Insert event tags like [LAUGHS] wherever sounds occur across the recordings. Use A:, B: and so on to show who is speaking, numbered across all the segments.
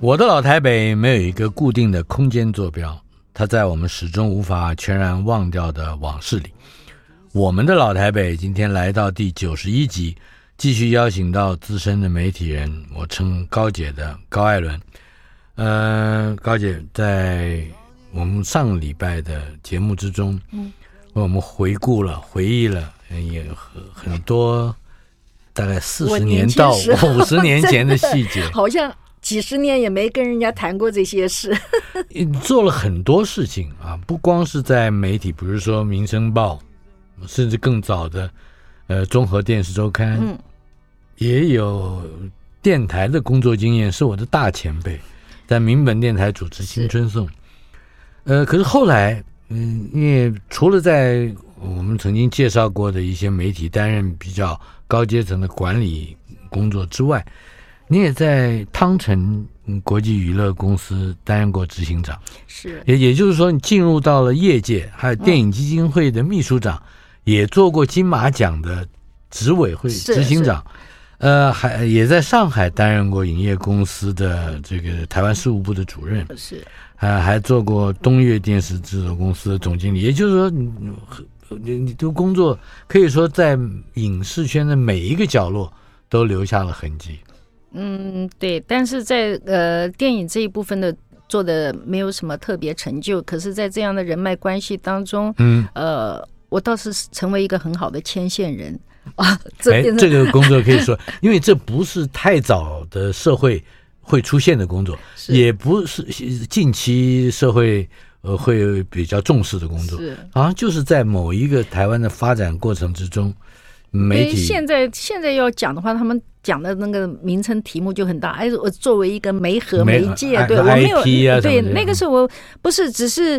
A: 我的老台北没有一个固定的空间坐标，它在我们始终无法全然忘掉的往事里。我们的老台北今天来到第九十一集，继续邀请到资深的媒体人，我称高姐的高艾伦。呃，高姐在我们上个礼拜的节目之中，嗯，为我们回顾了、回忆了，也很很多。大概四十年到五十年前的细节，[LAUGHS]
B: 好像几十年也没跟人家谈过这些事。[LAUGHS]
A: 做了很多事情啊，不光是在媒体，比如说《民生报》，甚至更早的呃《综合电视周刊》，嗯，也有电台的工作经验，是我的大前辈，在民本电台主持《青春颂》。呃，可是后来，嗯，因为除了在我们曾经介绍过的一些媒体担任比较。高阶层的管理工作之外，你也在汤臣国际娱乐公司担任过执行长，
B: 是。
A: 也也就是说，你进入到了业界，还有电影基金会的秘书长，嗯、也做过金马奖的执委会执行长，呃，还也在上海担任过影业公司的这个台湾事务部的主任，
B: 是，
A: 呃，还做过东岳电视制作公司的总经理，也就是说，你。你你的工作可以说在影视圈的每一个角落都留下了痕迹。
B: 嗯，对，但是在呃电影这一部分的做的没有什么特别成就，可是，在这样的人脉关系当中，嗯，呃，我倒是成为一个很好的牵线人啊。这
A: 哎，这个工作可以说，因为这不是太早的社会会出现的工作，也不是近期社会。呃，会比较重视的工作，是好像就是在某一个台湾的发展过程之中，媒体
B: 现在现在要讲的话，他们讲的那个名称题目就很大。哎，我作为一个媒和媒介，媒对我没有对那个时候我不是只是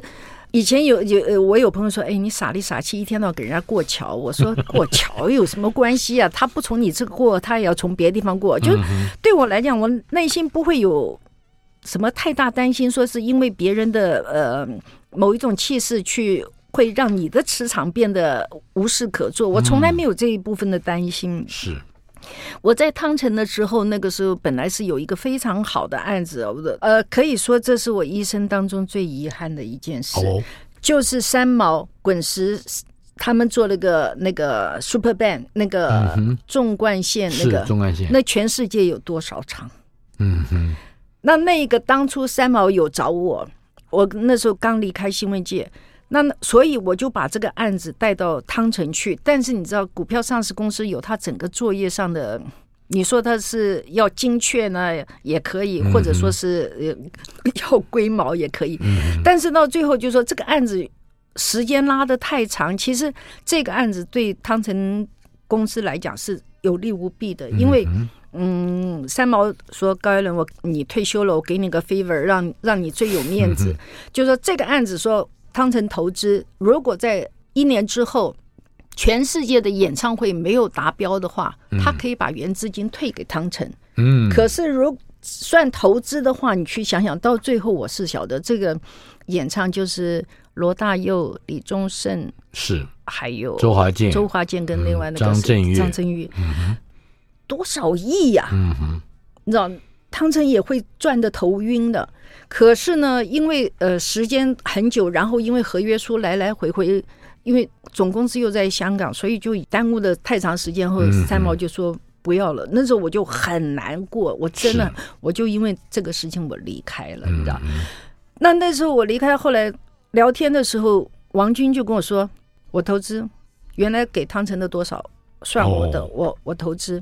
B: 以前有有我有朋友说，哎，你傻里傻气，一天到晚给人家过桥。我说过桥有什么关系啊？[LAUGHS] 他不从你这个过，他也要从别的地方过。就对我来讲，我内心不会有。什么太大担心？说是因为别人的呃某一种气势去会让你的磁场变得无事可做？我从来没有这一部分的担心。
A: 是
B: 我在汤臣的时候，那个时候本来是有一个非常好的案子，呃，可以说这是我一生当中最遗憾的一件事，就是三毛滚石他们做了个那个 Super Band 那个纵贯线那个
A: 纵贯线，
B: 那全世界有多少场？
A: 嗯哼。
B: 那那个当初三毛有找我，我那时候刚离开新闻界，那所以我就把这个案子带到汤臣去。但是你知道，股票上市公司有它整个作业上的，你说它是要精确呢，也可以，或者说是要龟毛也可以。但是到最后就说这个案子时间拉得太长，其实这个案子对汤臣公司来讲是有利无弊的，因为。嗯，三毛说：“高一伦，我你退休了，我给你个 favor，让让你最有面子。就说这个案子说，说汤臣投资，如果在一年之后，全世界的演唱会没有达标的话，嗯、他可以把原资金退给汤臣。嗯，可是如算投资的话，你去想想到最后，我是晓得这个演唱就是罗大佑、李宗盛
A: 是，
B: 还有
A: 周华健、
B: 周华健跟另外那个
A: 张震岳、
B: 张震岳。嗯”多少亿呀、啊？嗯哼，你知道汤臣也会赚得头晕的。可是呢，因为呃时间很久，然后因为合约书来来回回，因为总公司又在香港，所以就耽误了太长时间后，三毛就说不要了。嗯、那时候我就很难过，我真的我就因为这个事情我离开了，你知道？嗯、那那时候我离开，后来聊天的时候，王军就跟我说，我投资原来给汤臣的多少算我的，哦、我我投资。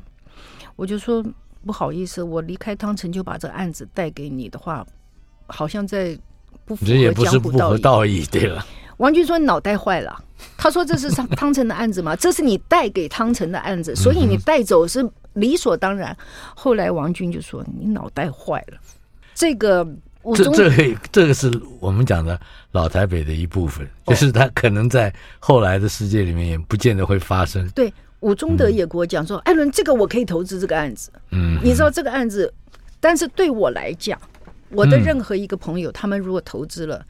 B: 我就说不好意思，我离开汤臣就把这个案子带给你的话，好像在不符合江湖道
A: 义。对了。
B: 王军说：“你脑袋坏了。”他说：“这是汤 [LAUGHS] 汤臣的案子吗？这是你带给汤臣的案子，所以你带走是理所当然。嗯”后来王军就说：“你脑袋坏了。”这个，
A: 这这个这个是我们讲的老台北的一部分，就是他可能在后来的世界里面也不见得会发生。
B: 对，吴宗德也跟我讲说：“艾伦，这个我可以投资这个案子。”嗯，你知道这个案子，但是对我来讲，我的任何一个朋友，他们如果投资了。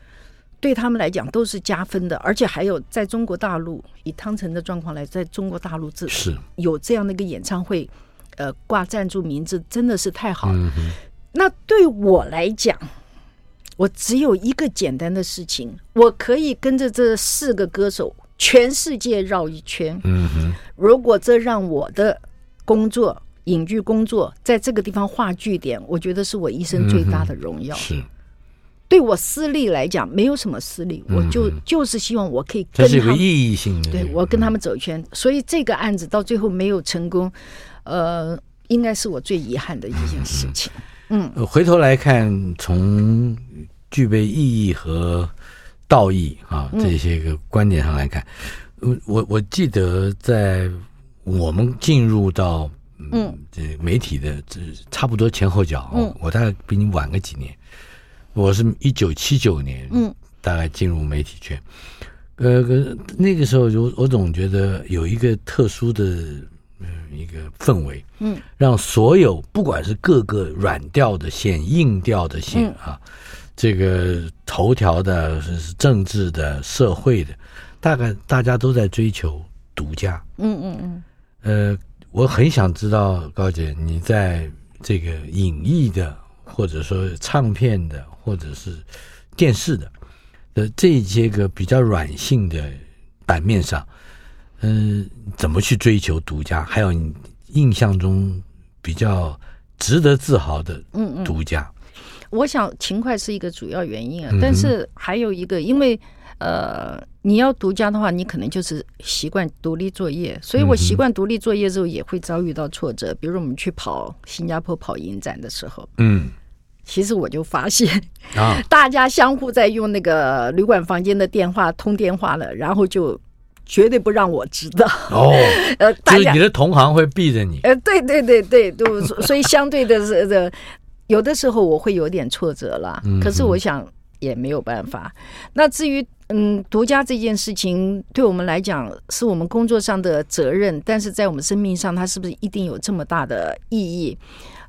B: 对他们来讲都是加分的，而且还有在中国大陆，以汤臣的状况来，在中国大陆这是有这样的一个演唱会，呃，挂赞助名字真的是太好了。嗯、那对我来讲，我只有一个简单的事情，我可以跟着这四个歌手全世界绕一圈。嗯哼，如果这让我的工作、影剧工作在这个地方画句点，我觉得是我一生最大的荣耀。嗯、是。对我私利来讲，没有什么私利，我就就是希望我可以跟他们，这是有意义性的。对，我跟他们走一圈，所以这个案子到最后没有成功，呃，应该是我最遗憾的一件事情。嗯，
A: 回头来看，从具备意义和道义啊这些个观点上来看，我我我记得在我们进入到嗯这媒体的这差不多前后脚，嗯，我大概比你晚个几年。我是一九七九年，嗯，大概进入媒体圈，呃，那个时候就我总觉得有一个特殊的嗯一个氛围，嗯，让所有不管是各个软调的线、硬调的线啊，这个头条的、是政治的、社会的，大概大家都在追求独家，嗯嗯嗯，呃，我很想知道高姐你在这个影艺的或者说唱片的。或者是电视的呃，这些个比较软性的版面上，嗯、呃，怎么去追求独家？还有你印象中比较值得自豪的，嗯独家嗯嗯。
B: 我想勤快是一个主要原因啊，但是还有一个，因为呃，你要独家的话，你可能就是习惯独立作业，所以我习惯独立作业之后也会遭遇到挫折。比如我们去跑新加坡跑影展的时候，嗯。其实我就发现，啊，[LAUGHS] 大家相互在用那个旅馆房间的电话通电话了，然后就绝对不让我知道。哦，[LAUGHS] 呃，
A: 就是你的同行会避着你。
B: 呃，对对对对，都所以相对的是的，有的时候我会有点挫折了。可是我想也没有办法。那至于嗯，独家这件事情，对我们来讲是我们工作上的责任，但是在我们生命上，它是不是一定有这么大的意义？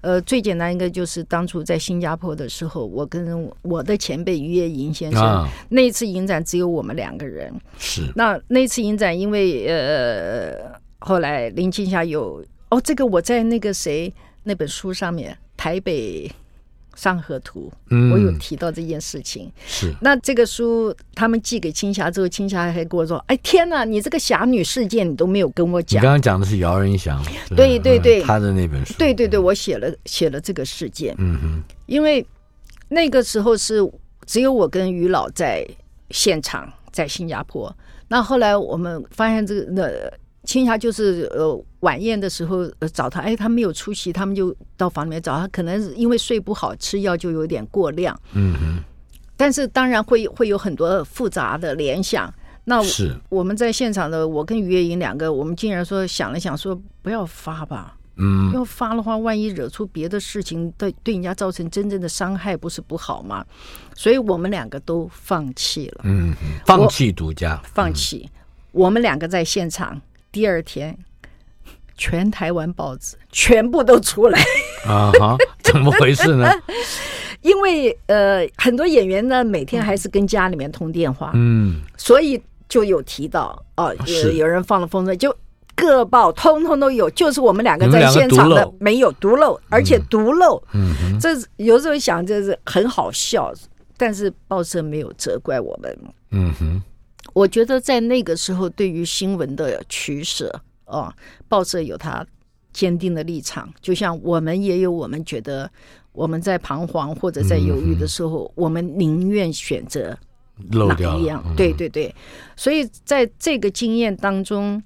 B: 呃，最简单一个就是当初在新加坡的时候，我跟我的前辈于月银先生，啊、那一次影展只有我们两个人。是。那那次影展，因为呃，后来林青霞有哦，这个我在那个谁那本书上面，台北。上河图，嗯我有提到这件事情。嗯、是，那这个书他们寄给青霞之后，青霞还跟我说：“哎，天哪，你这个侠女事件你都没有跟我讲。”你
A: 刚刚讲的是姚仁祥，
B: 对对对，
A: 他的那本书，
B: 对对对，我写了写了这个事件。嗯哼，因为那个时候是只有我跟于老在现场，在新加坡。那后来我们发现这个那。青霞就是呃晚宴的时候呃找他，哎，他没有出席，他们就到房里面找他，可能是因为睡不好，吃药就有点过量。嗯嗯。但是当然会会有很多复杂的联想。那是我们在现场的，我跟于月英两个，我们竟然说想了想说不要发吧。嗯。要发的话，万一惹出别的事情，对对人家造成真正的伤害，不是不好吗？所以我们两个都放弃了。嗯。
A: 放弃独家。
B: 放弃。我们两个在现场。第二天，全台湾报纸全部都出来。[LAUGHS]
A: 啊！哈，怎么回事呢？[LAUGHS]
B: 因为呃，很多演员呢，每天还是跟家里面通电话，嗯，所以就有提到哦，有有人放了风筝，就各报通通都有，就是我们两个在现场的没有独漏，而且独漏，嗯，这有时候想这是很好笑，但是报社没有责怪我们，嗯哼。我觉得在那个时候，对于新闻的取舍哦，报社有他坚定的立场，就像我们也有我们觉得我们在彷徨或者在犹豫的时候，我们宁愿选择漏掉一样？对对对，所以在这个经验当中，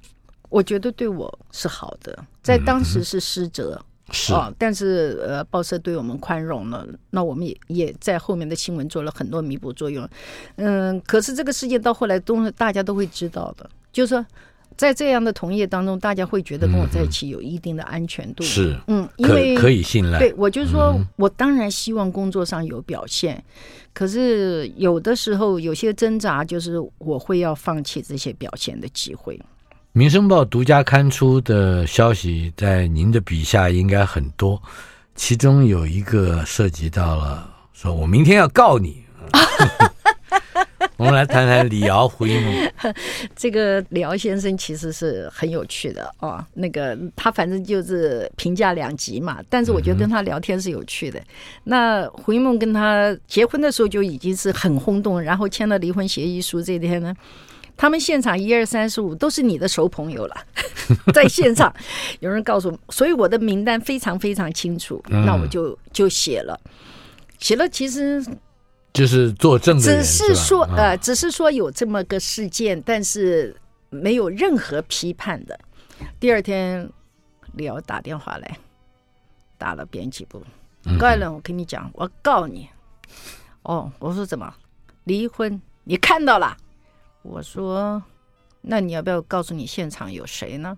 B: 我觉得对我是好的，在当时是失责，
A: 是
B: 啊，但是呃，报社对我们宽容了，那我们也也在后面的新闻做了很多弥补作用。嗯，可是这个事件到后来都大家都会知道的，就是说。在这样的同业当中，大家会觉得跟我在一起有一定的安全度，
A: 是
B: 嗯，因为
A: 可以信赖。
B: 对，我就是说，我当然希望工作上有表现，嗯、可是有的时候有些挣扎，就是我会要放弃这些表现的机会。
A: 《民生报》独家刊出的消息，在您的笔下应该很多，其中有一个涉及到了，说我明天要告你。[LAUGHS] 我们来谈谈李敖胡因梦。[LAUGHS]
B: 这个李敖先生其实是很有趣的哦。那个他反正就是评价两极嘛，但是我觉得跟他聊天是有趣的。嗯、那胡一梦跟他结婚的时候就已经是很轰动，然后签了离婚协议书。这天呢，他们现场一二三四五都是你的熟朋友了，[LAUGHS] 在现场有人告诉我，所以我的名单非常非常清楚。嗯、那我就就写了，写了其实。
A: 就是作证的，
B: 只是说呃，只是说有这么个事件，但是没有任何批判的。第二天，李敖打电话来，打了编辑部，高艾伦，我跟你讲，我告你。哦，我说怎么离婚？你看到了？我说，那你要不要告诉你现场有谁呢？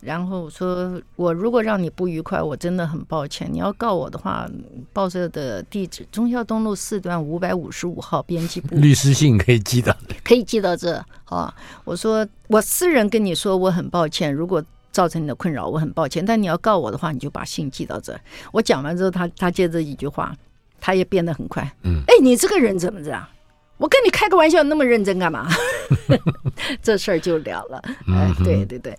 B: 然后我说，我如果让你不愉快，我真的很抱歉。你要告我的话，报社的地址：忠孝东路四段五百五十五号编辑部。
A: 律师信可以寄到，
B: 可以寄到这。好，我说我私人跟你说，我很抱歉，如果造成你的困扰，我很抱歉。但你要告我的话，你就把信寄到这。我讲完之后，他他接着一句话，他也变得很快。嗯，哎，你这个人怎么这样？我跟你开个玩笑，那么认真干嘛？[LAUGHS] 这事儿就了了。哎，对对对。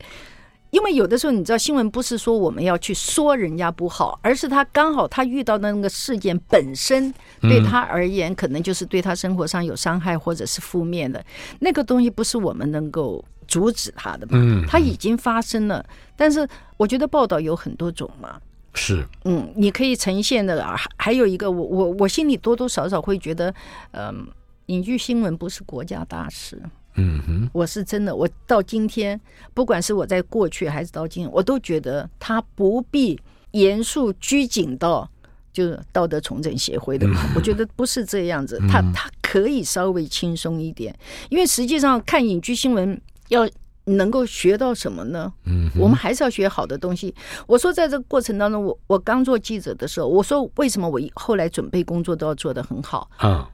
B: 因为有的时候，你知道新闻不是说我们要去说人家不好，而是他刚好他遇到的那个事件本身对他而言，可能就是对他生活上有伤害或者是负面的那个东西，不是我们能够阻止他的嘛？他已经发生了，但是我觉得报道有很多种嘛。
A: 是，
B: 嗯，你可以呈现的，还还有一个，我我我心里多多少少会觉得，嗯，影剧新闻不是国家大事。
A: 嗯哼，
B: 我是真的，我到今天，不管是我在过去还是到今天，我都觉得他不必严肃拘谨到就是道德重整协会的嘛。我觉得不是这样子，他他可以稍微轻松一点，因为实际上看影剧新闻要能够学到什么呢？嗯，我们还是要学好的东西。我说在这个过程当中，我我刚做记者的时候，我说为什么我后来准备工作都要做得很好啊？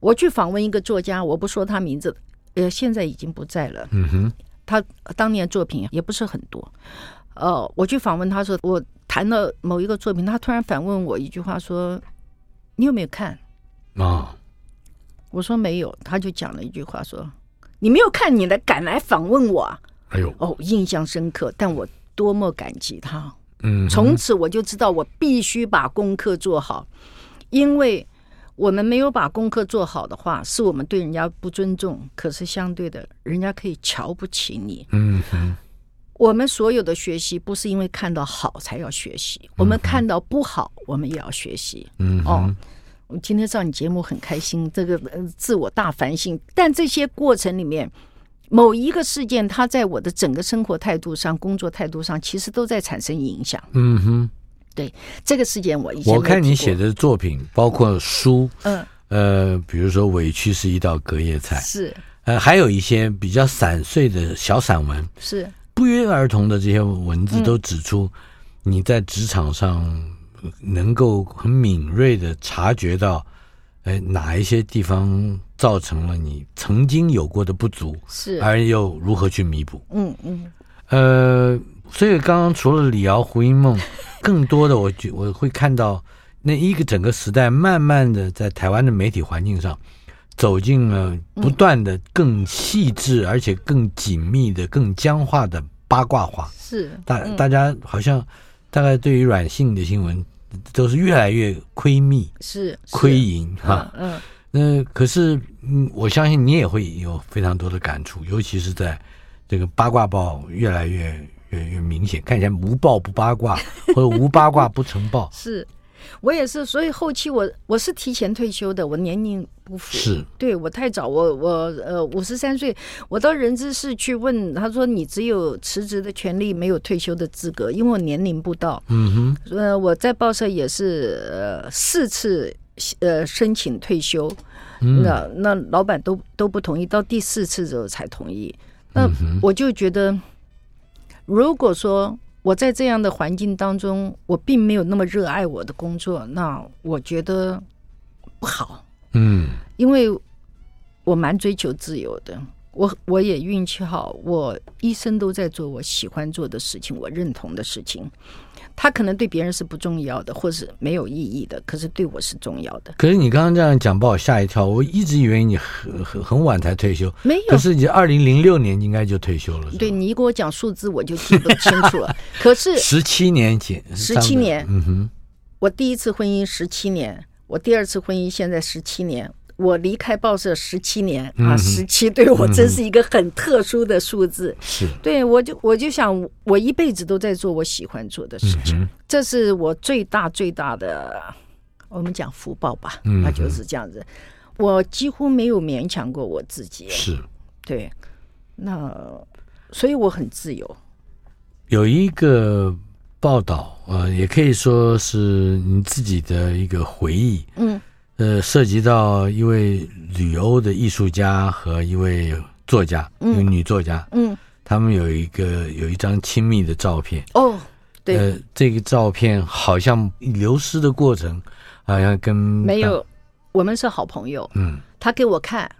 B: 我去访问一个作家，我不说他名字。呃，现在已经不在了。嗯哼，他当年作品也不是很多。呃，我去访问他说，我谈了某一个作品，他突然反问我一句话说：“你有没有看？”啊，我说没有，他就讲了一句话说：“你没有看，你来敢来访问我？”哎呦，哦，印象深刻，但我多么感激他。嗯，从此我就知道我必须把功课做好，因为。我们没有把功课做好的话，是我们对人家不尊重。可是相对的，人家可以瞧不起你。嗯哼，我们所有的学习不是因为看到好才要学习，我们看到不好，我们也要学习。嗯哦，我今天上你节目很开心，这个自我大反省。但这些过程里面，某一个事件，它在我的整个生活态度上、工作态度上，其实都在产生影响。嗯哼。对这个事件，我以前
A: 我看你写的作品，包括书，嗯，呃，比如说《委屈是一道隔夜菜》，
B: 是，
A: 呃，还有一些比较散碎的小散文，
B: 是。
A: 不约而同的这些文字，都指出你在职场上能够很敏锐的察觉到，哎，哪一些地方造成了你曾经有过的不足，
B: 是，
A: 而又如何去弥补？
B: 嗯嗯，
A: 呃。所以，刚刚除了李敖、胡因梦，[LAUGHS] 更多的我觉我会看到那一个整个时代，慢慢的在台湾的媒体环境上，走进了不断的更细致而且更紧密的、更僵化的八卦化。
B: 是
A: 大大家好像大概对于软性的新闻都是越来越窥密，
B: 是
A: 窥淫哈。嗯，那可是嗯，我相信你也会有非常多的感触，尤其是在这个八卦报越来越。越越明显，看起来无报不八卦，[LAUGHS] 或者无八卦不成报。
B: 是，我也是，所以后期我我是提前退休的，我年龄不符，
A: 是
B: 对我太早，我我呃五十三岁，我到人资室去问，他说你只有辞职的权利，没有退休的资格，因为我年龄不到。
A: 嗯哼，
B: 呃，我在报社也是呃四次呃申请退休，嗯、那那老板都都不同意，到第四次之后才同意。那我就觉得，如果说。我在这样的环境当中，我并没有那么热爱我的工作，那我觉得不好。
A: 嗯，
B: 因为我蛮追求自由的，我我也运气好，我一生都在做我喜欢做的事情，我认同的事情。他可能对别人是不重要的，或是没有意义的，可是对我是重要的。
A: 可是你刚刚这样讲，把我吓一跳。我一直以为你很很很晚才退休，
B: 没有。
A: 可是你二零零六年应该就退休了。
B: 对，你一给我讲数字，我就记不清楚了。[LAUGHS] 可是
A: 十七年前，
B: 十七年，
A: 嗯哼，
B: 我第一次婚姻十七年，我第二次婚姻现在十七年。我离开报社十七年啊，十七对我真是一个很特殊的数字。
A: 是，
B: 对我就我就想，我一辈子都在做我喜欢做的事情，这是我最大最大的，我们讲福报吧，那就是这样子。我几乎没有勉强过我自己。
A: 是，
B: 对，那所以我很自由。
A: 有一个报道，呃，也可以说是你自己的一个回忆。嗯。呃，涉及到一位旅欧的艺术家和一位作家，一个女作家，嗯，他们有一个有一张亲密的照片。
B: 哦，对，
A: 呃，这个照片好像流失的过程，好像跟
B: 没有，我们是好朋友。嗯，他给我看，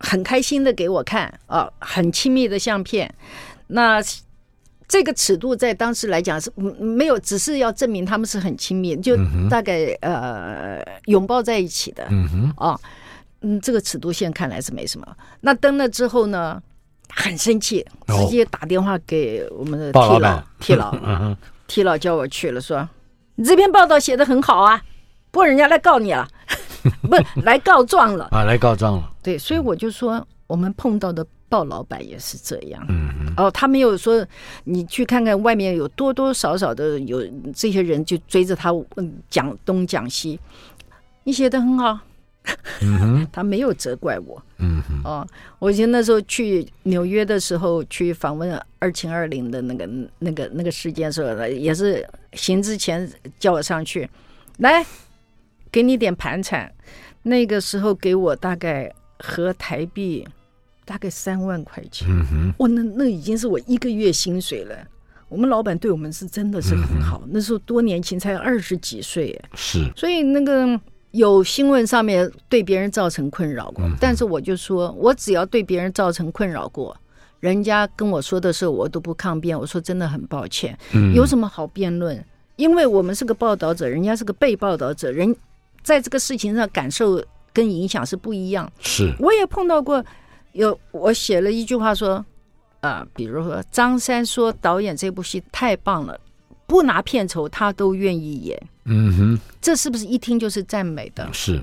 B: 很开心的给我看啊，很亲密的相片。那。这个尺度在当时来讲是没有，只是要证明他们是很亲密，就大概呃拥抱在一起的。嗯哼，哦，嗯，这个尺度现在看来是没什么。那登了之后呢，很生气，直接打电话给我们的 T 老 T 老，[LAUGHS] T 老叫我去了，说你这篇报道写的很好啊，不过人家来告你了，[LAUGHS] 不是来告状了
A: 啊，来告状了。
B: 对，所以我就说我们碰到的。报老板也是这样，嗯，哦，他没有说你去看看外面有多多少少的有这些人就追着他问讲东讲西，你写的很好，嗯，[LAUGHS] 他没有责怪我，嗯，哦，我记得那时候去纽约的时候去访问二秦二零的那个那个那个事件时候，也是行之前叫我上去，来给你点盘缠，那个时候给我大概合台币。大概三万块钱，嗯哼，哇，那那已经是我一个月薪水了。我们老板对我们是真的是很好。嗯、那时候多年轻，才二十几岁，
A: 是。
B: 所以那个有新闻上面对别人造成困扰过，嗯、但是我就说，我只要对别人造成困扰过，人家跟我说的时候，我都不抗辩。我说真的很抱歉，嗯、有什么好辩论？因为我们是个报道者，人家是个被报道者，人在这个事情上感受跟影响是不一样。
A: 是，
B: 我也碰到过。有我写了一句话说，啊、呃，比如说张三说导演这部戏太棒了，不拿片酬他都愿意演。
A: 嗯哼，
B: 这是不是一听就是赞美的？
A: 是。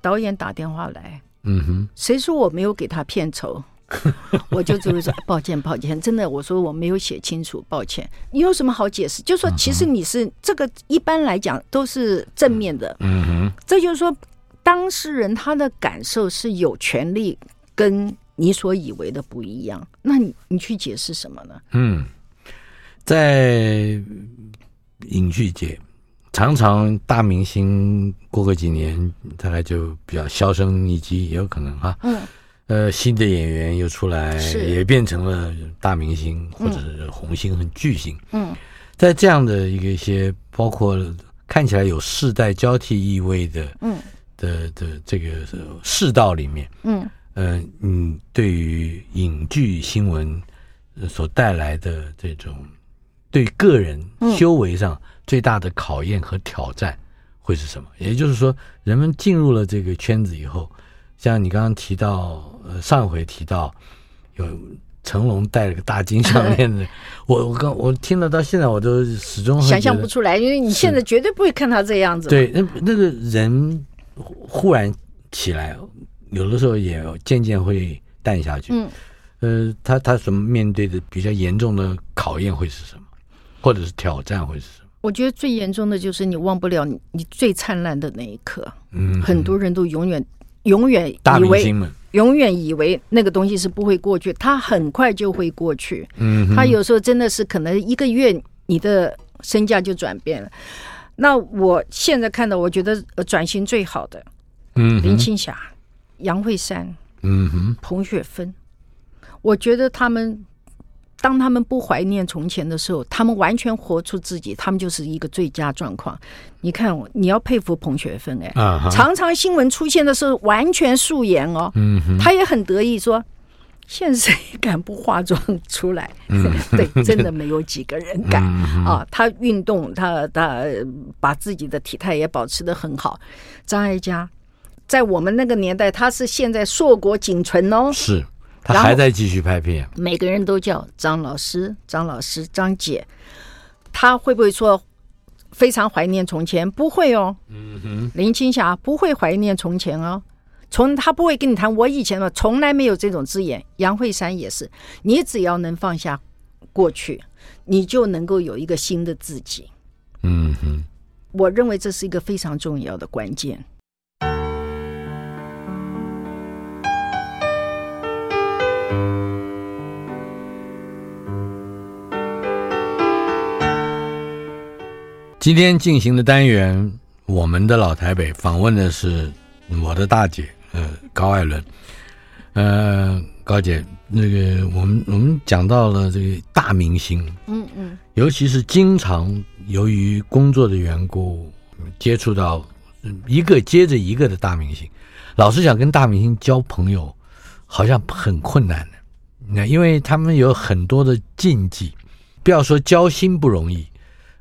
B: 导演打电话来，
A: 嗯哼，
B: 谁说我没有给他片酬？[LAUGHS] 我就只会说抱歉，抱歉，真的，我说我没有写清楚，抱歉。你有什么好解释？就说其实你是、嗯、这个一般来讲都是正面的。
A: 嗯哼，
B: 这就是说当事人他的感受是有权利。跟你所以为的不一样，那你你去解释什么呢？
A: 嗯，在影剧界，常常大明星过个几年，大概就比较销声匿迹，也有可能哈。嗯，呃，新的演员又出来，也变成了大明星或者是红星和巨星。嗯，在这样的一个一些，包括看起来有世代交替意味的，嗯的的这个世道里面，嗯。呃，你对于影剧新闻所带来的这种对个人修为上最大的考验和挑战会是什么？也就是说，人们进入了这个圈子以后，像你刚刚提到，呃，上回提到有成龙戴了个大金项链的，我 [LAUGHS] 我刚我听了到现在，我都始终
B: 想象不出来，因为你现在绝对不会看他这样子。
A: 对，那那个人忽然起来。有的时候也渐渐会淡下去。嗯，呃，他他所面对的比较严重的考验会是什么，或者是挑战会是什么？
B: 我觉得最严重的就是你忘不了你你最灿烂的那一刻。
A: 嗯，
B: 很多人都永远永远
A: 大
B: 以
A: 为
B: 永远以为那个东西是不会过去，它很快就会过去。
A: 嗯哼，
B: 它有时候真的是可能一个月你的身价就转变了。那我现在看到，我觉得呃转型最好的，
A: 嗯，
B: 林青霞、杨惠珊、
A: 嗯哼，
B: 彭雪芬，我觉得他们。当他们不怀念从前的时候，他们完全活出自己，他们就是一个最佳状况。你看，你要佩服彭雪芬哎，常常新闻出现的时候完全素颜哦，
A: 嗯哼，
B: 他也很得意说：“现在谁敢不化妆出来？”
A: 嗯 [LAUGHS]
B: 对，真的没有几个人敢
A: 嗯
B: 啊。他运动，他他把自己的体态也保持的很好。张艾嘉在我们那个年代，他是现在硕果仅存哦，
A: 是。他还在继续拍片，
B: 每个人都叫张老师、张老师、张姐。他会不会说非常怀念从前？不会哦。
A: 嗯哼，
B: 林青霞不会怀念从前哦，从他不会跟你谈我以前的，从来没有这种字眼。杨慧珊也是，你只要能放下过去，你就能够有一个新的自己。
A: 嗯哼，
B: 我认为这是一个非常重要的关键。
A: 今天进行的单元，我们的老台北访问的是我的大姐，呃，高艾伦，呃，高姐，那个我们我们讲到了这个大明星，
B: 嗯嗯，
A: 尤其是经常由于工作的缘故接触到一个接着一个的大明星，老是想，跟大明星交朋友好像很困难的，那因为他们有很多的禁忌，不要说交心不容易。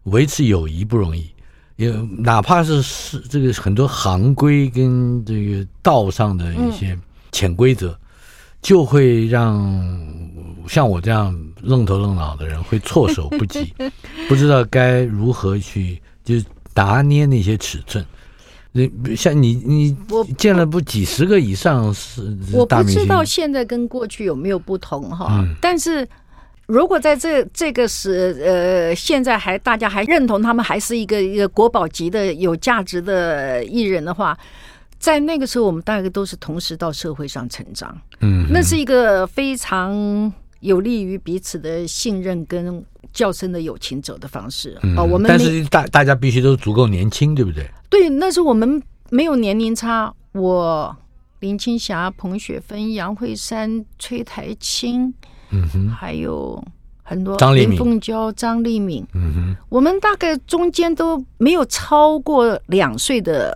A: 维持友谊不容易，也哪怕是是这个很多行规跟这个道上的一些潜规则，就会让像我这样愣头愣脑的人会措手不及，[LAUGHS] 不知道该如何去就拿捏那些尺寸。你像你你我见了不几十个以上是
B: 我不知道现在跟过去有没有不同哈，
A: 嗯、
B: 但是。如果在这这个时呃，现在还大家还认同他们还是一个一个国宝级的有价值的艺人的话，在那个时候我们大概都是同时到社会上成长，
A: 嗯，
B: 那是一个非常有利于彼此的信任跟较深的友情走的方式。
A: 嗯、
B: 哦，我们
A: 但是大大家必须都足够年轻，对不对？
B: 对，那时候我们没有年龄差，我林青霞、彭雪芬、杨慧珊、崔苔菁。
A: 嗯哼，
B: 还有很多
A: 张
B: 林凤娇、张丽敏，
A: 嗯哼，
B: 我们大概中间都没有超过两岁的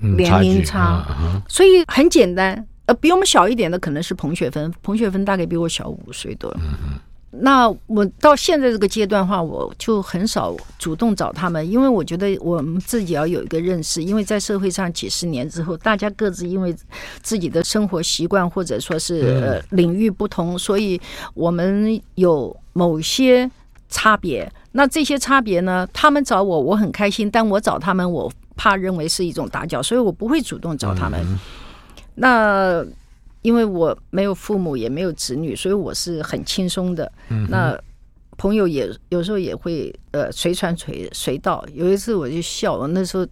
B: 年龄差，
A: 嗯嗯、
B: 所以很简单。呃，比我们小一点的可能是彭雪芬，彭雪芬大概比我小五岁多。
A: 嗯哼。
B: 那我到现在这个阶段的话，我就很少主动找他们，因为我觉得我们自己要有一个认识，因为在社会上几十年之后，大家各自因为自己的生活习惯或者说是呃领域不同，所以我们有某些差别。那这些差别呢，他们找我我很开心，但我找他们我怕认为是一种打搅，所以我不会主动找他们。那。因为我没有父母，也没有子女，所以我是很轻松的。
A: 嗯、
B: 那朋友也有时候也会呃随传随随到。有一次我就笑我，那时候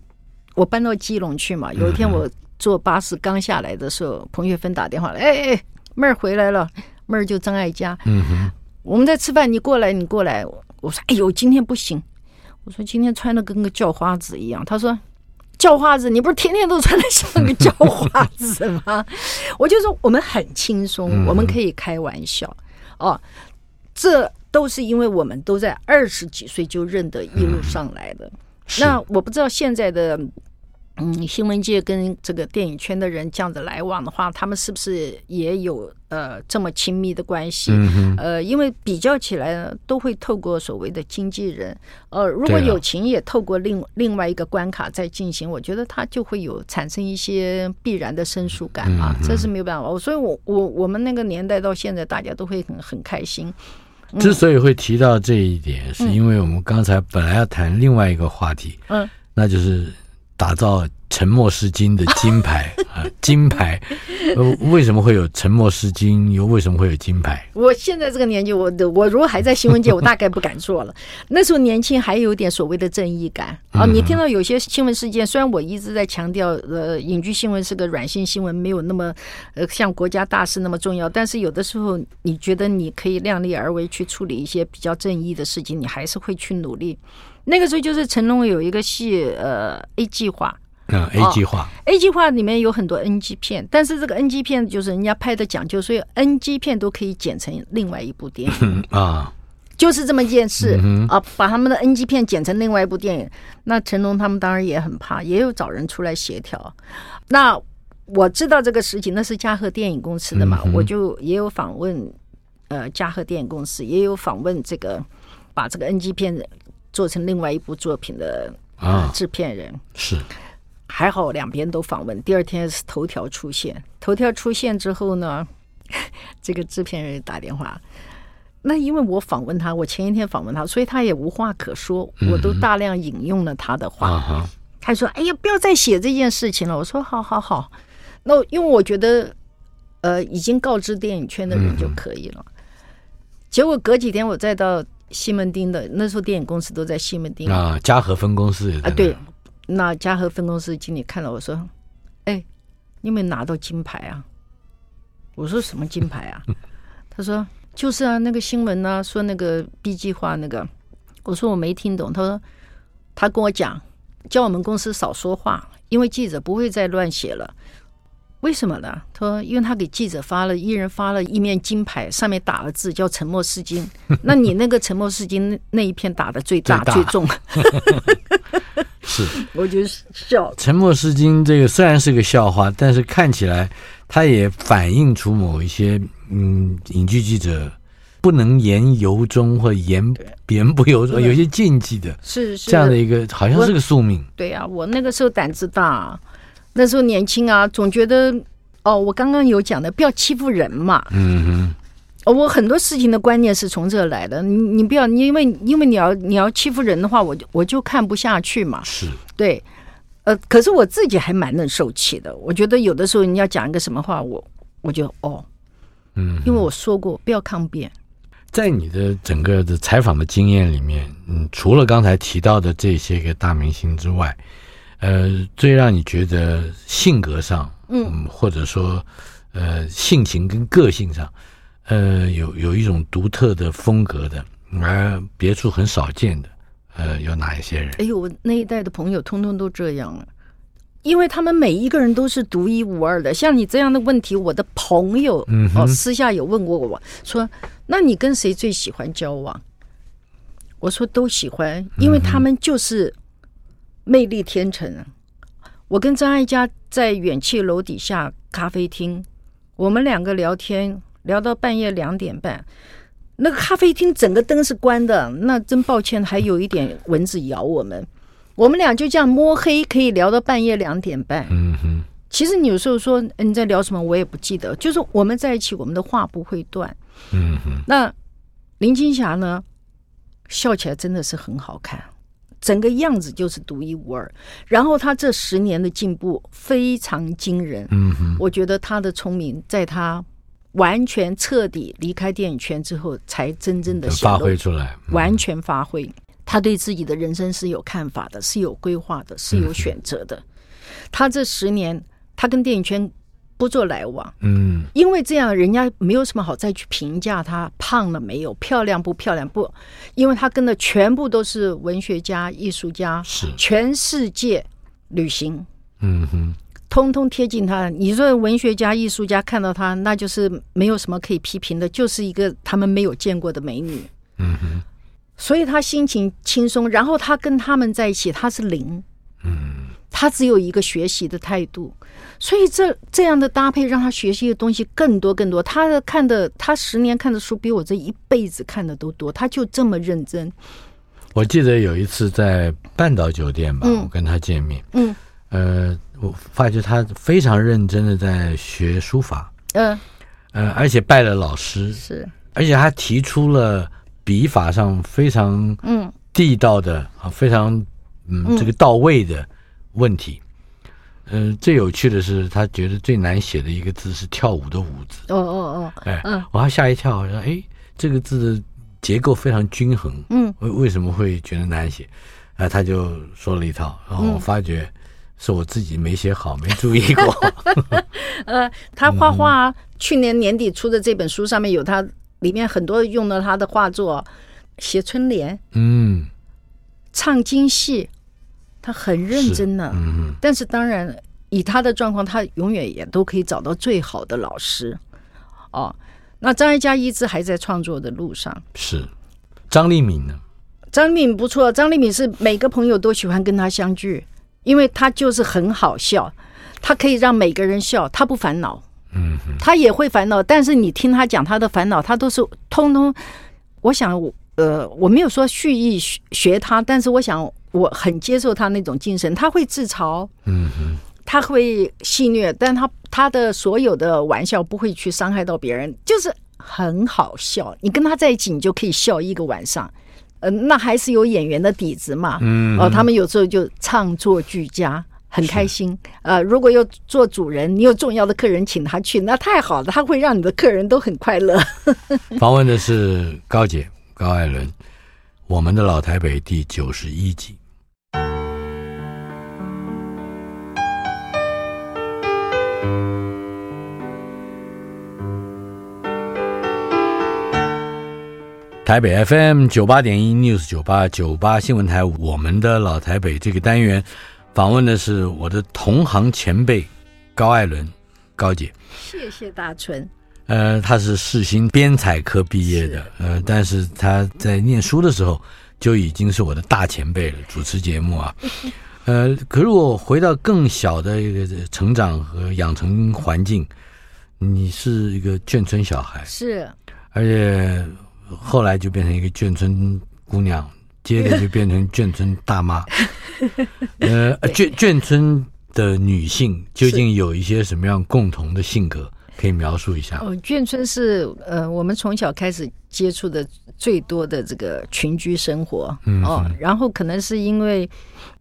B: 我搬到基隆去嘛。有一天我坐巴士刚下来的时候，彭雪芬打电话来，哎哎，妹儿回来了，妹儿就张爱嘉。
A: 嗯哼，
B: 我们在吃饭，你过来，你过来。我说，哎呦，今天不行。我说今天穿的跟个叫花子一样。他说。叫花子，你不是天天都穿的像个叫花子吗？[LAUGHS] 我就说我们很轻松，我们可以开玩笑哦。这都是因为我们都在二十几岁就认得一路上来的。那我不知道现在的。嗯，新闻界跟这个电影圈的人这样子来往的话，他们是不是也有呃这么亲密的关系？
A: 嗯、
B: 呃，因为比较起来呢，都会透过所谓的经纪人。呃，如果友情也透过另另外一个关卡在进行，我觉得他就会有产生一些必然的生疏感啊，
A: 嗯、
B: 这是没有办法。所以我我我们那个年代到现在，大家都会很很开心。嗯、
A: 之所以会提到这一点，是因为我们刚才本来要谈另外一个话题，嗯，那就是。打造沉默是金的金牌 [LAUGHS] 啊，金牌，呃，为什么会有沉默是金？又为什么会有金牌？
B: 我现在这个年纪，我的我如果还在新闻界，我大概不敢做了。[LAUGHS] 那时候年轻，还有点所谓的正义感啊。你听到有些新闻事件，虽然我一直在强调，呃，隐居新闻是个软性新闻，没有那么呃像国家大事那么重要，但是有的时候你觉得你可以量力而为去处理一些比较正义的事情，你还是会去努力。那个时候就是成龙有一个戏，呃，A 计划，
A: 嗯，A 计划
B: ，A 计划里面有很多 NG 片，但是这个 NG 片就是人家拍的讲究，所以 NG 片都可以剪成另外一部电影 [LAUGHS] 啊，就是这么一件事啊，把他们的 NG 片剪成另外一部电影。那成龙他们当然也很怕，也有找人出来协调。那我知道这个事情，那是嘉禾电影公司的嘛，我就也有访问，呃，嘉禾电影公司也有访问这个把这个 NG 片。做成另外一部作品的啊制片人
A: 是
B: 还好，两边都访问。第二天是头条出现，头条出现之后呢，[LAUGHS] 这个制片人打电话。那因为我访问他，我前一天访问他，所以他也无话可说，我都大量引用了他的话。他说：“哎呀，不要再写这件事情了。”我说：“好好好。”那因为我觉得，呃，已经告知电影圈的人就可以了。结果隔几天我再到。西门町的那时候，电影公司都在西门町
A: 啊。嘉禾分公司
B: 啊，对，那嘉禾分公司经理看到我说：“哎，你有没有拿到金牌啊？”我说：“什么金牌啊？” [LAUGHS] 他说：“就是啊，那个新闻呢、啊，说那个 B 计划那个。”我说：“我没听懂。”他说：“他跟我讲，叫我们公司少说话，因为记者不会再乱写了。”为什么呢？他说：“因为他给记者发了一人发了一面金牌，上面打了字叫‘沉默是金’。[LAUGHS] 那你那个‘沉默是金’那一片打的最大最，重。[LAUGHS]
A: 是，
B: 我就笑。
A: 沉默是金这个虽然是个笑话，但是看起来它也反映出某一些嗯，影剧记者不能言由衷或言言不由衷，有些禁忌的，
B: 是是
A: 这样的一个，好像是个宿命。
B: 对呀、啊，我那个时候胆子大。那时候年轻啊，总觉得哦，我刚刚有讲的，不要欺负人嘛。嗯哼。哦，我很多事情的观念是从这来的。你你不要，因为因为你要你要欺负人的话，我就我就看不下去嘛。
A: 是。对。
B: 呃，可是我自己还蛮能受气的。我觉得有的时候你要讲一个什么话，我我就哦，嗯，因为我说过不要抗辩。
A: 在你的整个的采访的经验里面，嗯，除了刚才提到的这些个大明星之外。呃，最让你觉得性格上，嗯，或者说，呃，性情跟个性上，呃，有有一种独特的风格的，而别处很少见的，呃，有哪一些人？
B: 哎呦，我那一代的朋友通通都这样了，因为他们每一个人都是独一无二的。像你这样的问题，我的朋友嗯哦，私下有问过我说，那你跟谁最喜欢交往？我说都喜欢，因为他们就是。魅力天成啊！我跟张艾嘉在远企楼底下咖啡厅，我们两个聊天聊到半夜两点半，那个咖啡厅整个灯是关的，那真抱歉，还有一点蚊子咬我们。我们俩就这样摸黑可以聊到半夜两点半。嗯哼。其实你有时候说你在聊什么，我也不记得，就是我们在一起，我们的话不会断。嗯哼。那林青霞呢？笑起来真的是很好看。整个样子就是独一无二，然后他这十年的进步非常惊人。嗯哼，我觉得他的聪明，在他完全彻底离开电影圈之后，才真正的
A: 发挥出来，
B: 完全发挥。他对自己的人生是有看法的，是有规划的，是有选择的。他这十年，他跟电影圈。不做来往，嗯，因为这样人家没有什么好再去评价他胖了没有，漂亮不漂亮不，因为他跟的全部都是文学家、艺术家，是。全世界旅行，嗯哼，通通贴近他。你说文学家、艺术家看到他，那就是没有什么可以批评的，就是一个他们没有见过的美女，嗯哼，所以他心情轻松，然后他跟他们在一起，他是零，嗯，他只有一个学习的态度。所以这这样的搭配让他学习的东西更多更多。他的看的，他十年看的书比我这一辈子看的都多。他就这么认真。
A: 我记得有一次在半岛酒店吧，嗯、我跟他见面，嗯，呃，我发觉他非常认真的在学书法，嗯，呃，而且拜了老师，
B: 是，
A: 而且他提出了笔法上非常嗯地道的啊，非常嗯这个到位的。问题。嗯、呃，最有趣的是，他觉得最难写的一个字是“跳舞”的“舞”字。
B: 哦哦哦，
A: 哎，嗯，我还吓一跳，我说：“哎，这个字的结构非常均衡，嗯，为为什么会觉得难写？”啊，他就说了一套，然后我发觉是我自己没写好，没注意过。[LAUGHS]
B: 呃，他画画，去年年底出的这本书上面有他里面很多用了他的画作写春联，嗯，唱京戏。他很认真呢，嗯，但是当然以他的状况，他永远也都可以找到最好的老师。哦，那张艾嘉一直还在创作的路上。
A: 是张立敏呢？
B: 张立敏不错，张立敏是每个朋友都喜欢跟他相聚，因为他就是很好笑，他可以让每个人笑，他不烦恼。嗯，他也会烦恼，但是你听他讲他的烦恼，他都是通通。我想，呃，我没有说蓄意学他，但是我想。我很接受他那种精神，他会自嘲，嗯哼，他会戏谑，但他他的所有的玩笑不会去伤害到别人，就是很好笑。你跟他在一起，你就可以笑一个晚上。呃，那还是有演员的底子嘛，嗯，哦，他们有时候就唱作俱佳，很开心。呃，如果要做主人，你有重要的客人请他去，那太好了，他会让你的客人都很快乐。[LAUGHS]
A: 访问的是高姐高艾伦。我们的老台北第九十一集，台北 FM 九八点一 News 九八九八新闻台，我们的老台北这个单元访问的是我的同行前辈高艾伦高姐，
B: 谢谢大春。
A: 呃，他是世新编采科毕业的，呃，但是他在念书的时候就已经是我的大前辈了，主持节目啊，呃，可是我回到更小的一个成长和养成环境，你是一个眷村小孩，
B: 是，
A: 而且后来就变成一个眷村姑娘，接着 [LAUGHS] 就变成眷村大妈，[LAUGHS] 呃，眷眷村的女性究竟有一些什么样共同的性格？可以描述一下？
B: 哦，眷村是呃，我们从小开始接触的最多的这个群居生活，嗯。哦，然后可能是因为，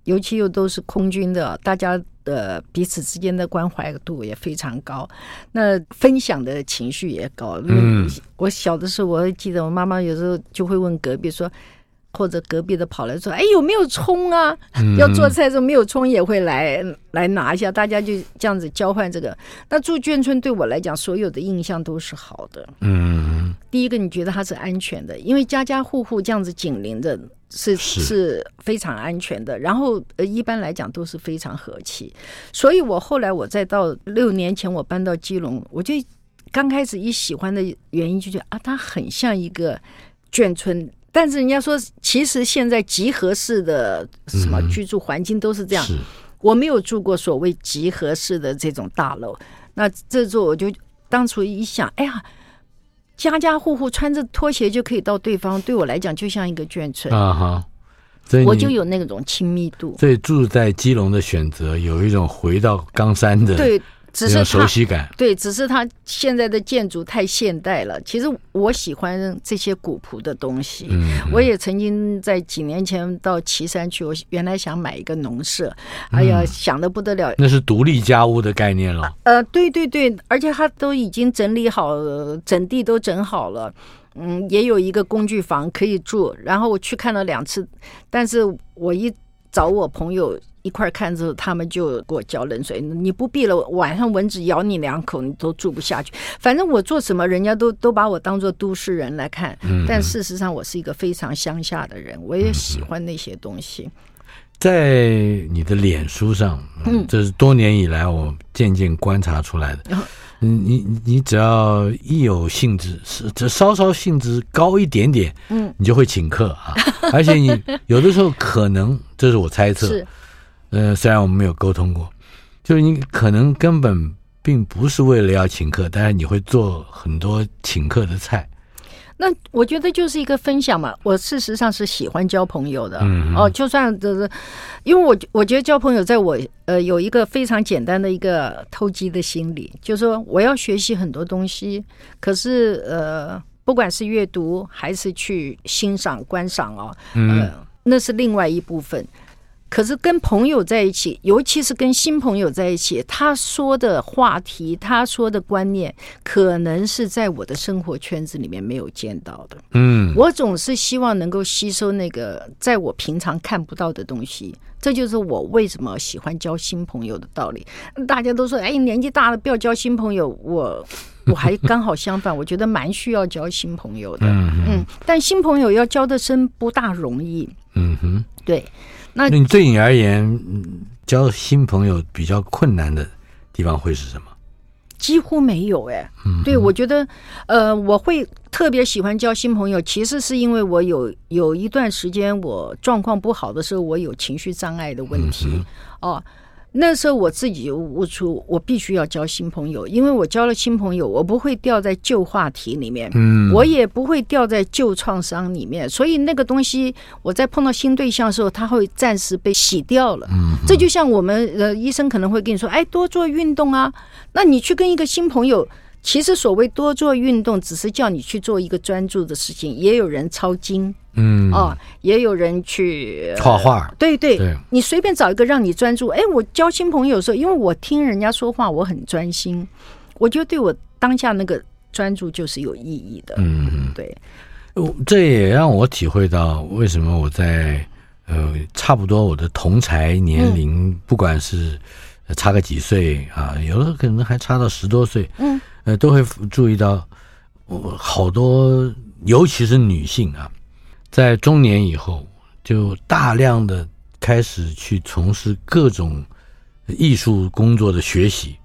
B: 尤其又都是空军的，大家的彼此之间的关怀度也非常高，那分享的情绪也高。嗯，我小的时候，我记得我妈妈有时候就会问隔壁说。或者隔壁的跑来说：“哎，有没有葱啊？要做菜的时候没有葱也会来来拿一下。”大家就这样子交换这个。那住眷村对我来讲，所有的印象都是好的。嗯，第一个你觉得它是安全的，因为家家户户这样子紧邻着，是是非常安全的。然后呃，一般来讲都是非常和气。所以我后来我再到六年前我搬到基隆，我就刚开始一喜欢的原因就觉得啊，它很像一个眷村。但是人家说，其实现在集合式的什么居住环境都是这样。嗯、我没有住过所谓集合式的这种大楼。那这座我就当初一想，哎呀，家家户户穿着拖鞋就可以到对方，对我来讲就像一个眷村啊哈。我就有那种亲密度。
A: 所以住在基隆的选择有一种回到冈山的对。只是熟悉感，
B: 对，只是它现在的建筑太现代了。其实我喜欢这些古朴的东西。嗯，我也曾经在几年前到岐山去，我原来想买一个农舍，哎呀，想的不得了。
A: 那是独立家屋的概念了。
B: 呃，对对对，而且它都已经整理好，整地都整好了。嗯，也有一个工具房可以住。然后我去看了两次，但是我一找我朋友。一块看之后，他们就给我浇冷水。你不必了，晚上蚊子咬你两口，你都住不下去。反正我做什么，人家都都把我当做都市人来看。但事实上，我是一个非常乡下的人，我也喜欢那些东西。
A: 在你的脸书上，嗯，这是多年以来我渐渐观察出来的。嗯，你你只要一有兴致，是这稍稍兴致高一点点，嗯，你就会请客啊。而且你有的时候可能，这是我猜测。呃，虽然我们没有沟通过，就是你可能根本并不是为了要请客，但是你会做很多请客的菜。
B: 那我觉得就是一个分享嘛。我事实上是喜欢交朋友的，嗯，哦，就算就是，因为我我觉得交朋友在我呃有一个非常简单的一个偷鸡的心理，就是说我要学习很多东西，可是呃，不管是阅读还是去欣赏观赏哦，呃，嗯，那是另外一部分。可是跟朋友在一起，尤其是跟新朋友在一起，他说的话题，他说的观念，可能是在我的生活圈子里面没有见到的。
A: 嗯，
B: 我总是希望能够吸收那个在我平常看不到的东西，这就是我为什么喜欢交新朋友的道理。大家都说，哎，年纪大了不要交新朋友，我我还刚好相反，我觉得蛮需要交新朋友的。
A: 嗯
B: 嗯，但新朋友要交的深不大容易。
A: 嗯哼，
B: 对。那
A: 你对你而言，交新朋友比较困难的地方会是什么？
B: 几乎没有哎、欸。嗯，对，我觉得，呃，我会特别喜欢交新朋友，其实是因为我有有一段时间我状况不好的时候，我有情绪障碍的问题、嗯、哦。那时候我自己悟出，我必须要交新朋友，因为我交了新朋友，我不会掉在旧话题里面，嗯，我也不会掉在旧创伤里面，所以那个东西，我在碰到新对象的时候，他会暂时被洗掉了。嗯，这就像我们呃医生可能会跟你说，哎，多做运动啊，那你去跟一个新朋友。其实所谓多做运动，只是叫你去做一个专注的事情。也有人抄经，嗯，哦，也有人去
A: 画画。
B: 对对，对你随便找一个让你专注。哎，我交新朋友的时候，因为我听人家说话，我很专心，我觉得对我当下那个专注就是有意义的。嗯，对。
A: 这也让我体会到为什么我在呃差不多我的同才年龄，嗯、不管是差个几岁啊，有的可能还差到十多岁，嗯。呃，都会注意到我，好多，尤其是女性啊，在中年以后，就大量的开始去从事各种艺术工作的学习，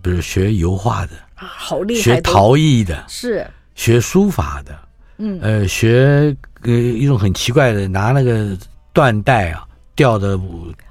A: 比如学油画的，
B: 啊，好厉害，
A: 学陶艺的，
B: 是
A: 学书法的，嗯，呃，学呃一种很奇怪的，拿那个缎带啊。吊的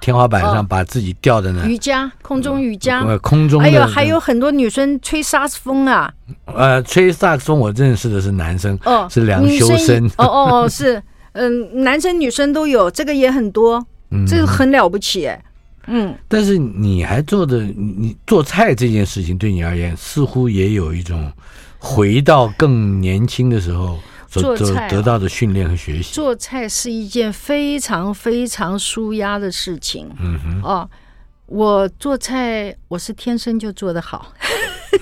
A: 天花板上，把自己吊在那。
B: 瑜伽，空中瑜伽。
A: 呃，空中。
B: 还有还有很多女生吹萨斯风啊。
A: 呃，吹萨斯风，我认识的是男生，哦，是梁修身。
B: 哦哦哦，是，[LAUGHS] 嗯，男生女生都有，这个也很多，这个很了不起，哎，嗯。
A: 但是你还做的，你做菜这件事情，对你而言，似乎也有一种回到更年轻的时候。
B: 做菜
A: 得到的训练和学习，
B: 做菜是一件非常非常舒压的事情。嗯哼，哦，我做菜我是天生就做得好，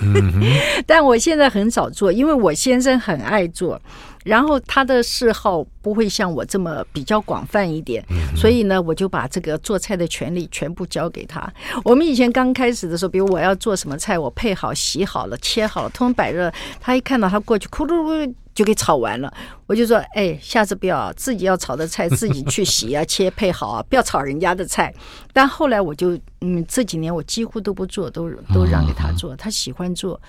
B: 嗯，[LAUGHS] 但我现在很少做，因为我先生很爱做。然后他的嗜好不会像我这么比较广泛一点，所以呢，我就把这个做菜的权利全部交给他。我们以前刚开始的时候，比如我要做什么菜，我配好、洗好了、切好了，通通摆热，他一看到他过去，咕噜噜就给炒完了。我就说，哎，下次不要自己要炒的菜 [LAUGHS] 自己去洗啊、切、配好啊，不要炒人家的菜。但后来我就，嗯，这几年我几乎都不做，都都让给他做。他喜欢做，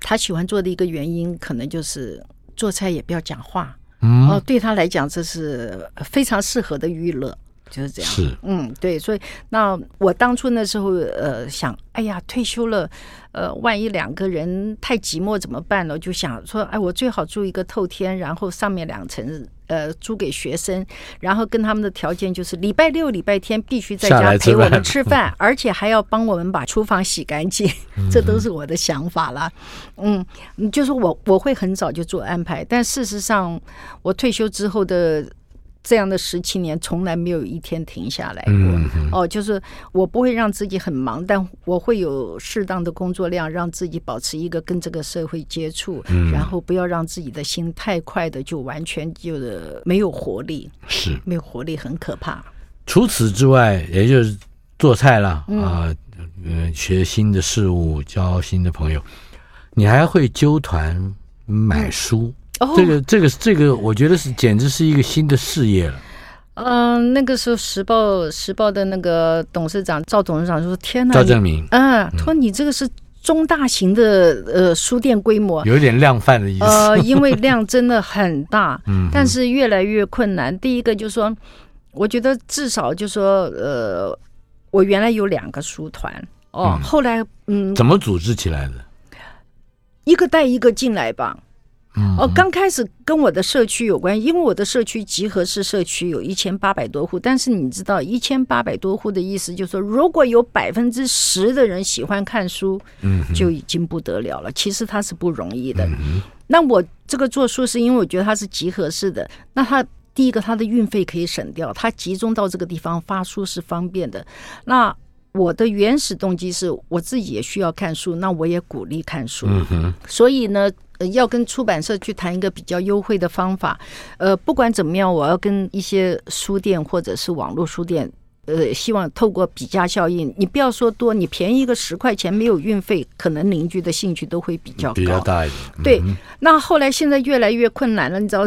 B: 他喜欢做的一个原因，可能就是。做菜也不要讲话，嗯，哦，对他来讲这是非常适合的娱乐，就是这样。
A: 是，
B: 嗯，对，所以那我当初那时候呃想，哎呀，退休了。呃，万一两个人太寂寞怎么办呢？就想说，哎，我最好住一个透天，然后上面两层，呃，租给学生，然后跟他们的条件就是礼拜六、礼拜天必须在家陪我们吃饭，而且还要帮我们把厨房洗干净，[LAUGHS] 这都是我的想法了。嗯，就是我我会很早就做安排，但事实上，我退休之后的。这样的十七年，从来没有一天停下来过。嗯、哦，就是我不会让自己很忙，但我会有适当的工作量，让自己保持一个跟这个社会接触，嗯、然后不要让自己的心太快的就完全就是没有活力，
A: 是
B: 没有活力，很可怕。
A: 除此之外，也就是做菜了、嗯、啊，呃，学新的事物，交新的朋友，你还会纠团买书。嗯哦、这个这个这个，我觉得是简直是一个新的事业了。
B: 嗯、呃，那个时候时报时报的那个董事长赵董事长说：“天哪，
A: 赵正明，
B: 嗯，他说你这个是中大型的呃书店规模，
A: 有点量贩的意思。
B: 呃，因为量真的很大，[LAUGHS] 嗯，但是越来越困难。第一个就是说，我觉得至少就是说，呃，我原来有两个书团哦，嗯、后来嗯，
A: 怎么组织起来的？
B: 一个带一个进来吧。”哦，刚开始跟我的社区有关，因为我的社区集合式社区有一千八百多户，但是你知道一千八百多户的意思，就是说如果有百分之十的人喜欢看书，嗯，就已经不得了了。其实它是不容易的。那我这个做书是因为我觉得它是集合式的，那它第一个，它的运费可以省掉，它集中到这个地方发书是方便的。那我的原始动机是我自己也需要看书，那我也鼓励看
A: 书。
B: 所以呢，呃，要跟出版社去谈一个比较优惠的方法。呃，不管怎么样，我要跟一些书店或者是网络书店。呃，希望透过比价效应，你不要说多，你便宜一个十块钱，没有运费，可能邻居的兴趣都会比较高，
A: 比较大一点。嗯、
B: 对，那后来现在越来越困难了，你知道？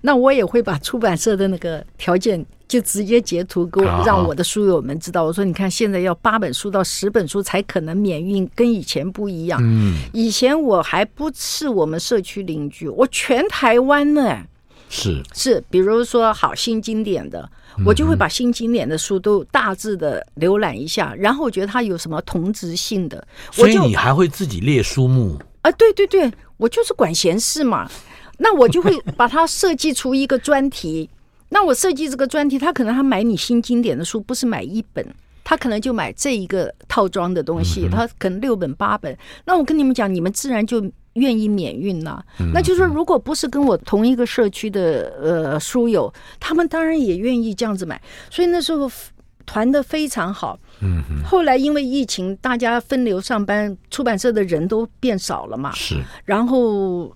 B: 那我也会把出版社的那个条件就直接截图给我，让我的书友们知道。我说，你看，现在要八本书到十本书才可能免运，跟以前不一样。
A: 嗯，
B: 以前我还不是我们社区邻居，我全台湾呢。
A: 是
B: 是，比如说好新经典的。我就会把新经典的书都大致的浏览一下，然后我觉得它有什么同质性的，
A: 所以你还会自己列书目
B: 啊？对对对，我就是管闲事嘛。那我就会 [LAUGHS] 把它设计出一个专题。那我设计这个专题，他可能他买你新经典的书，不是买一本，他可能就买这一个套装的东西，他可能六本八本。那我跟你们讲，你们自然就。愿意免运呢、啊，那就是说，如果不是跟我同一个社区的呃书友，他们当然也愿意这样子买。所以那时候团的非常好。
A: 嗯，
B: 后来因为疫情，大家分流上班，出版社的人都变少了嘛。
A: 是。
B: 然后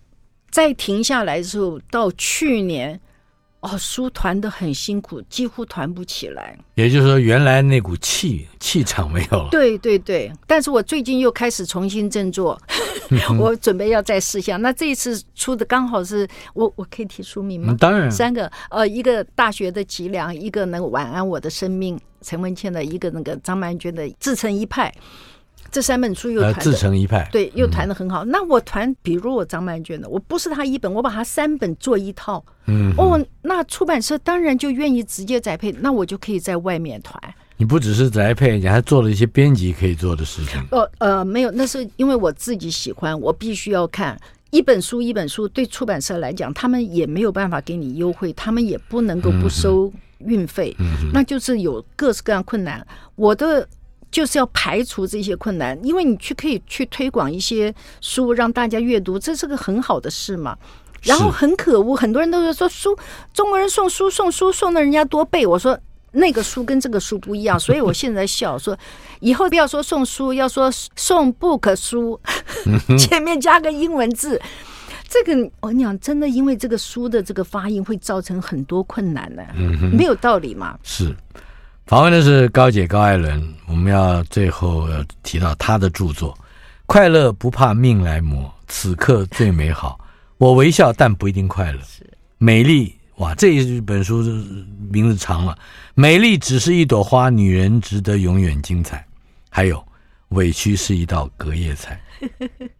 B: 再停下来的时候，到去年。哦，书团的很辛苦，几乎团不起来。
A: 也就是说，原来那股气气场没有了。
B: 对对对，但是我最近又开始重新振作，[LAUGHS] 我准备要再试一下。那这一次出的刚好是我，我可以提书名吗？
A: 嗯，当然，
B: 三个，呃，一个大学的脊梁，一个那个晚安我的生命，陈文茜的一个那个张曼娟的自成一派。这三本书又团
A: 自成一派，
B: 对，又团的很好。嗯、那我团，比如我张曼娟的，我不是他一本，我把他三本做一套。
A: 嗯，
B: 哦，那出版社当然就愿意直接宅配，那我就可以在外面团。
A: 你不只是宅配，你还做了一些编辑可以做的事情。
B: 呃呃，没有，那是因为我自己喜欢，我必须要看一本书一本书。对出版社来讲，他们也没有办法给你优惠，他们也不能够不收运费，
A: 嗯、
B: 那就是有各式各样困难。我的。就是要排除这些困难，因为你去可以去推广一些书，让大家阅读，这是个很好的事嘛。然后很可恶，很多人都是说书，中国人送书送书送的人家多背。我说那个书跟这个书不一样，[LAUGHS] 所以我现在笑说，以后不要说送书，要说送 book 书，前面加个英文字。这个我跟你讲，真的因为这个书的这个发音会造成很多困难呢，没有道理嘛。
A: 是。访问的是高姐高艾伦，我们要最后要提到她的著作《快乐不怕命来磨》，此刻最美好。我微笑，但不一定快乐。美丽哇，这一本书名字长了。美丽只是一朵花，女人值得永远精彩。还有，委屈是一道隔夜菜。[LAUGHS]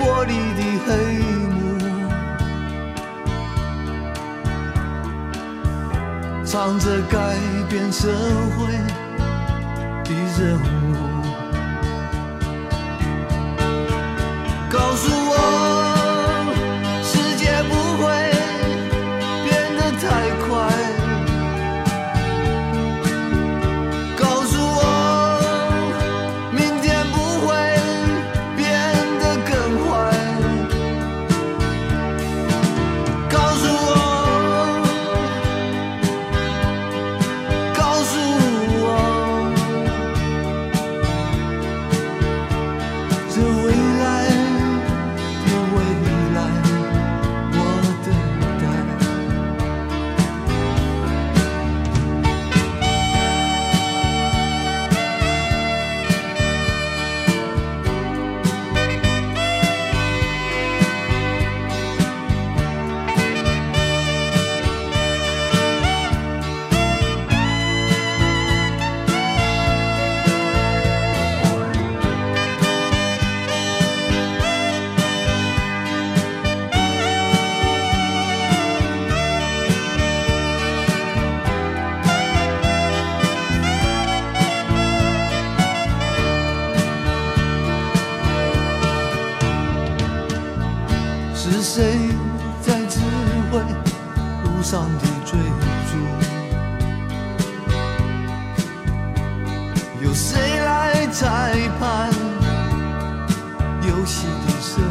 C: 玻璃的黑幕，藏着改变社会的任务。告诉我。有谁来裁判？游戏的胜